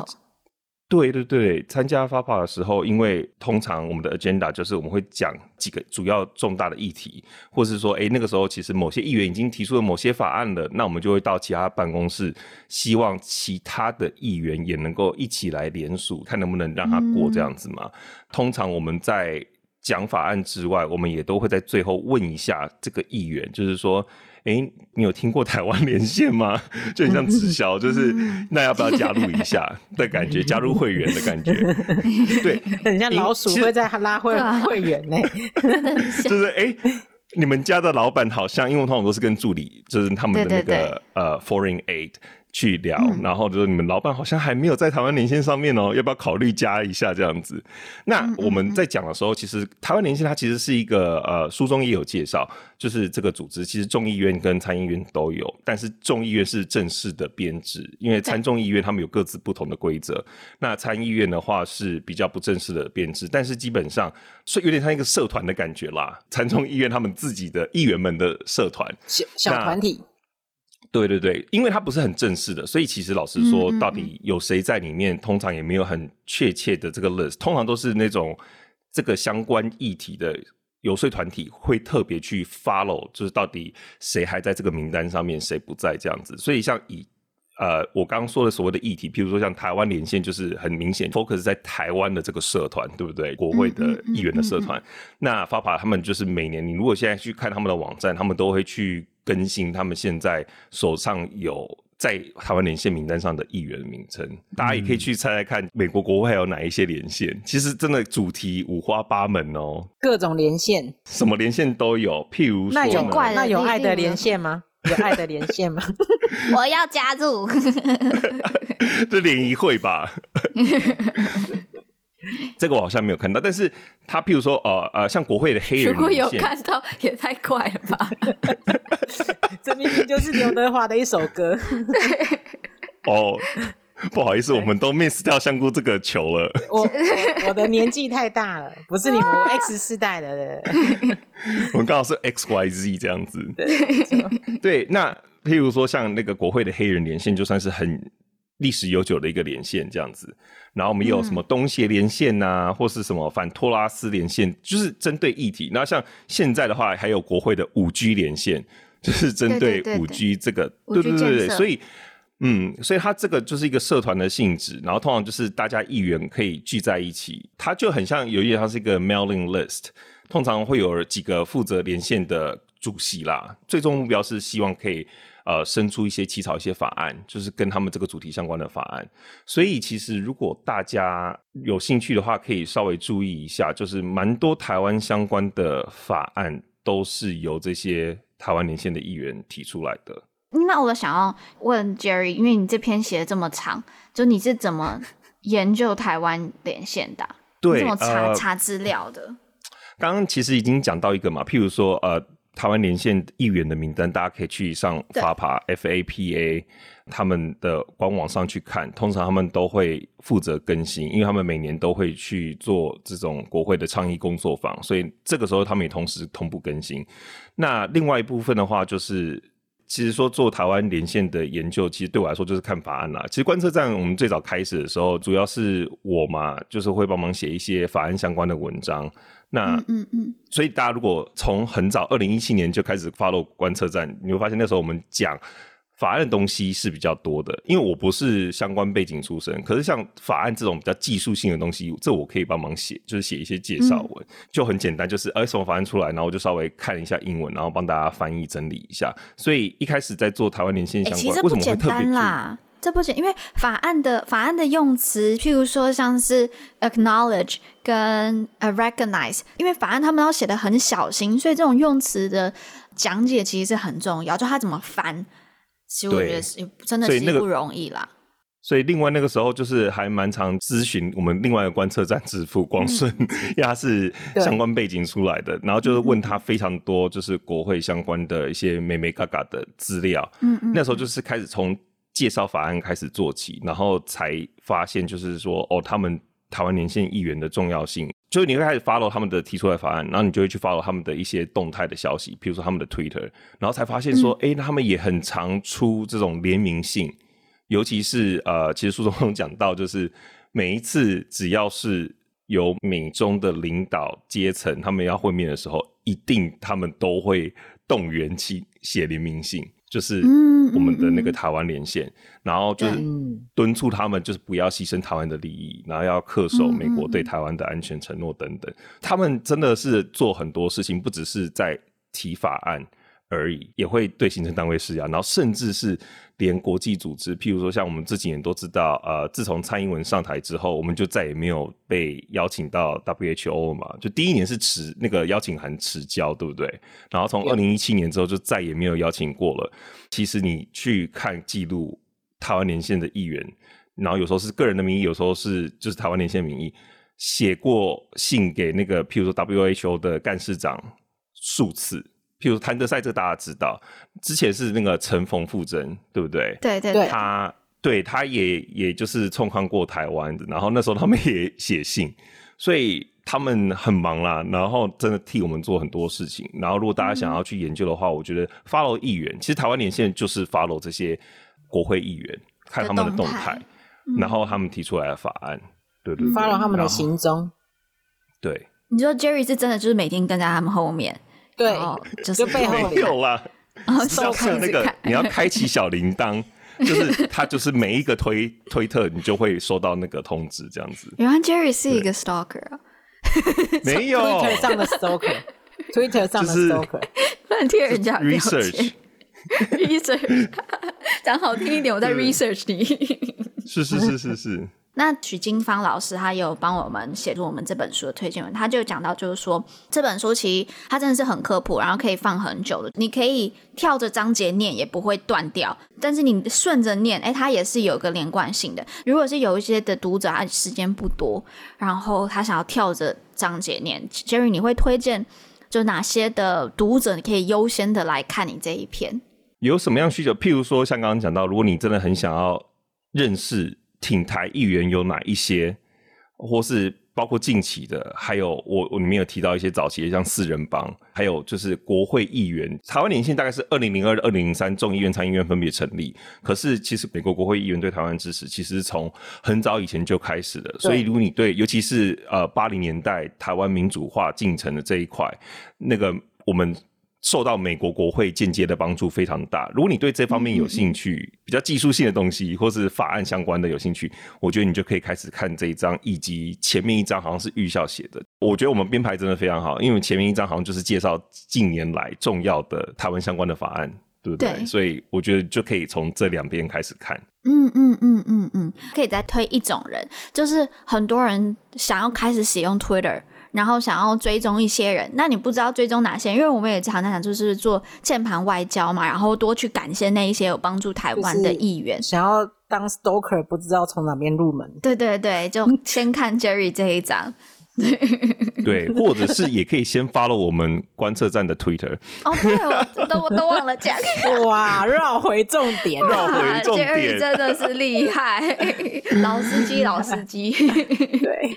对对对，参加 FAPA 的时候，因为通常我们的 agenda 就是我们会讲几个主要重大的议题，或是说，哎，那个时候其实某些议员已经提出了某些法案了，那我们就会到其他办公室，希望其他的议员也能够一起来联署，看能不能让他过这样子嘛。嗯、通常我们在讲法案之外，我们也都会在最后问一下这个议员，就是说。哎，你有听过台湾连线吗？[LAUGHS] 就很像直销，就是那要不要加入一下的感觉，加入会员的感觉。对，[LAUGHS] 很像老鼠会在拉会会员呢。[LAUGHS] 就是哎，你们家的老板好像，因为通常都是跟助理，就是他们的那个对对对呃 foreign aid。去聊，然后就说你们老板好像还没有在台湾连线上面哦，要不要考虑加一下这样子？那我们在讲的时候，其实台湾连线它其实是一个呃，书中也有介绍，就是这个组织其实众议院跟参议院都有，但是众议院是正式的编制，因为参众议院他们有各自不同的规则。那参议院的话是比较不正式的编制，但是基本上是有点像一个社团的感觉啦。参众议院他们自己的议员们的社团，小小团体。对对对，因为它不是很正式的，所以其实老实说，到底有谁在里面，通常也没有很确切的这个 list。通常都是那种这个相关议题的游说团体会特别去 follow，就是到底谁还在这个名单上面，谁不在这样子。所以像以呃我刚刚说的所谓的议题，譬如说像台湾连线，就是很明显 focus 在台湾的这个社团，对不对？国会的议员的社团。那 FAPA 他们就是每年，你如果现在去看他们的网站，他们都会去。更新他们现在手上有在台湾连线名单上的议员名称，大家也可以去猜猜看，美国国会还有哪一些连线？其实真的主题五花八门哦，各种连线，什么连线都有。譬如说，那有怪，那有爱的连线吗？有爱的连线吗？[LAUGHS] 我要加入，[LAUGHS] 这联谊会吧。[LAUGHS] 这个我好像没有看到，但是他譬如说，呃呃，像国会的黑人，如果有看到，也太快了吧？这明明就是刘德华的一首歌。哦，[LAUGHS] 不好意思，我们都 miss 掉香菇这个球了。我我，的年纪太大了，[LAUGHS] 不是你们 X 世代的。[LAUGHS] 我们刚好是 X Y Z 这样子。对，对，那譬如说像那个国会的黑人连线，就算是很历史悠久的一个连线这样子。然后我们也有什么东协连线呐、啊，嗯、或是什么反托拉斯连线，就是针对议题。那像现在的话，还有国会的五 G 连线，就是针对五 G 这个，对对对对，所以。嗯，所以它这个就是一个社团的性质，然后通常就是大家议员可以聚在一起，它就很像有一点像是一个 mailing list，通常会有几个负责连线的主席啦，最终目标是希望可以呃生出一些起草一些法案，就是跟他们这个主题相关的法案。所以其实如果大家有兴趣的话，可以稍微注意一下，就是蛮多台湾相关的法案都是由这些台湾连线的议员提出来的。那我想要问 Jerry，因为你这篇写的这么长，就你是怎么研究台湾连线的？[LAUGHS] 对，怎么查查资料的？刚刚、呃、其实已经讲到一个嘛，譬如说，呃，台湾连线议员的名单，大家可以去上 FAPA FAPA 他们的官网上去看，通常他们都会负责更新，因为他们每年都会去做这种国会的倡议工作坊，所以这个时候他们也同时同步更新。那另外一部分的话，就是。其实说做台湾连线的研究，其实对我来说就是看法案啦。其实观测站我们最早开始的时候，主要是我嘛，就是会帮忙写一些法案相关的文章。那嗯嗯，嗯所以大家如果从很早二零一七年就开始 follow 观测站，你会发现那时候我们讲。法案的东西是比较多的，因为我不是相关背景出身，可是像法案这种比较技术性的东西，这我可以帮忙写，就是写一些介绍文，嗯、就很简单，就是哎什么法案出来，然后我就稍微看一下英文，然后帮大家翻译整理一下。所以一开始在做台湾连线相关，欸、其实不简单啦，这不简，因为法案的法案的用词，譬如说像是 acknowledge 跟 recognize，因为法案他们要写的很小心，所以这种用词的讲解其实是很重要，就他怎么翻。其实我觉得是真的是不容易啦。所以另外那个时候就是还蛮常咨询我们另外一个观测站之父光顺，嗯、因为他是相关背景出来的，然后就是问他非常多就是国会相关的一些美美嘎嘎的资料。嗯嗯，那时候就是开始从介绍法案开始做起，然后才发现就是说哦，他们台湾连线议员的重要性。就是你会开始 follow 他们的提出来法案，然后你就会去 follow 他们的一些动态的消息，比如说他们的 Twitter，然后才发现说，哎、嗯欸，他们也很常出这种联名信，尤其是呃，其实书中讲到，就是每一次只要是有美中的领导阶层他们要会面的时候，一定他们都会动员起写联名信。就是我们的那个台湾连线，嗯嗯嗯、然后就是敦促他们，就是不要牺牲台湾的利益，然后要恪守美国对台湾的安全承诺等等。他们真的是做很多事情，不只是在提法案而已，也会对行政单位施压，然后甚至是。连国际组织，譬如说像我们这几年都知道，呃，自从蔡英文上台之后，我们就再也没有被邀请到 WHO 嘛。就第一年是迟那个邀请函迟交，对不对？然后从二零一七年之后就再也没有邀请过了。其实你去看记录台湾连线的议员，然后有时候是个人的名义，有时候是就是台湾连线名义写过信给那个譬如说 WHO 的干事长数次。譬如谭德赛，这大家知道，之前是那个陈冯富珍，对不对？对对对，他对他也也就是冲康过台湾的，然后那时候他们也写信，所以他们很忙啦，然后真的替我们做很多事情。然后如果大家想要去研究的话，嗯、我觉得 follow 议员，其实台湾连线就是 follow 这些国会议员，看他们的动态，动嗯、然后他们提出来的法案，对对对，follow 他们的行踪。对，你说 Jerry 是真的就是每天跟在他们后面。对，就是背后没有啦。要是那个，你要开启小铃铛，[LAUGHS] 就是它就是每一个推推特，你就会收到那个通知，这样子。原来 Jerry 是一个 stalker 啊？[LAUGHS] 没有，Twitter 上的 stalker，Twitter 上的 stalker，乱贴人家 research，research，[LAUGHS] 讲好听一点，我在 research 你。是是是是是。那许金芳老师他有帮我们写出我们这本书的推荐文，他就讲到，就是说这本书其实它真的是很科普，然后可以放很久的，你可以跳着章节念也不会断掉，但是你顺着念，哎，它也是有一个连贯性的。如果是有一些的读者他时间不多，然后他想要跳着章节念，Jerry 你会推荐就哪些的读者你可以优先的来看你这一篇？有什么样需求？譬如说像刚刚讲到，如果你真的很想要认识。挺台议员有哪一些，或是。包括近期的，还有我我里面有提到一些早期的，像四人帮，还有就是国会议员。台湾连线大概是二零零二、二零零三众议院、参议院分别成立。可是其实美国国会议员对台湾支持，其实是从很早以前就开始的。所以如果你对，尤其是呃八零年代台湾民主化进程的这一块，那个我们。受到美国国会间接的帮助非常大。如果你对这方面有兴趣，比较技术性的东西，或是法案相关的有兴趣，我觉得你就可以开始看这一章，以及前面一章好像是预校写的。我觉得我们编排真的非常好，因为前面一章好像就是介绍近年来重要的台湾相关的法案，对不对？对。所以我觉得就可以从这两边开始看。嗯嗯嗯嗯嗯，可以再推一种人，就是很多人想要开始使用 Twitter。然后想要追踪一些人，那你不知道追踪哪些？因为我们也常常讲，就是做键盘外交嘛，然后多去感谢那一些有帮助台湾的议员。想要当 stalker，不知道从哪边入门。对对对，就先看 Jerry 这一张。对，[LAUGHS] 或者是也可以先 follow 我们观测站的 Twitter。哦，对，我都我都忘了讲。[LAUGHS] 哇，绕回重点，绕回重点，Jerry 真的是厉害，[LAUGHS] 老司机，老司机。对，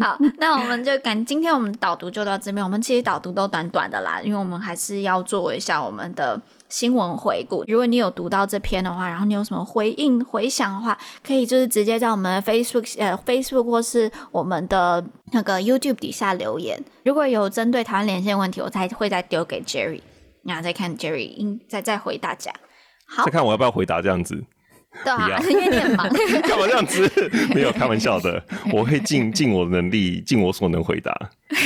好，那我们就赶，今天我们导读就到这边。我们其实导读都短短的啦，因为我们还是要做一下我们的。新闻回顾，如果你有读到这篇的话，然后你有什么回应、回想的话，可以就是直接在我们的 Facebook 呃 Facebook 或是我们的那个 YouTube 底下留言。如果有针对台湾连线问题，我才会再丢给 Jerry，然后再看 Jerry 应再再回大家。好，再看我要不要回答这样子。对啊，[LAUGHS] 因为你很忙。[LAUGHS] 干嘛这样子？[LAUGHS] 没有开玩笑的，我会尽尽我的能力，尽我所能回答。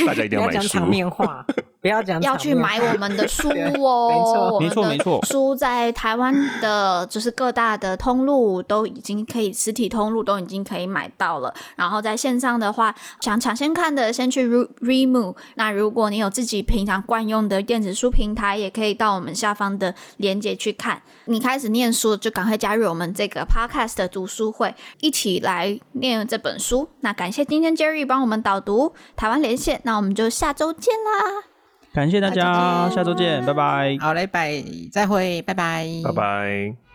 大家一定要买书。讲场面话，不要讲。要去买我们的书 [LAUGHS] 哦，没错没错。书在台湾的，就是各大的通路都已经可以，实体通路都已经可以买到了。然后在线上的话，想抢先看的，先去 Readmoo。那如果你有自己平常惯用的电子书平台，也可以到我们下方的链接去看。你开始念书，就赶快加入我们这个 Podcast 的读书会，一起来念这本书。那感谢今天 Jerry 帮我们导读台湾连线。那我们就下周见啦！感谢大家，下周见，拜拜。好嘞，拜，再会，拜拜，拜拜。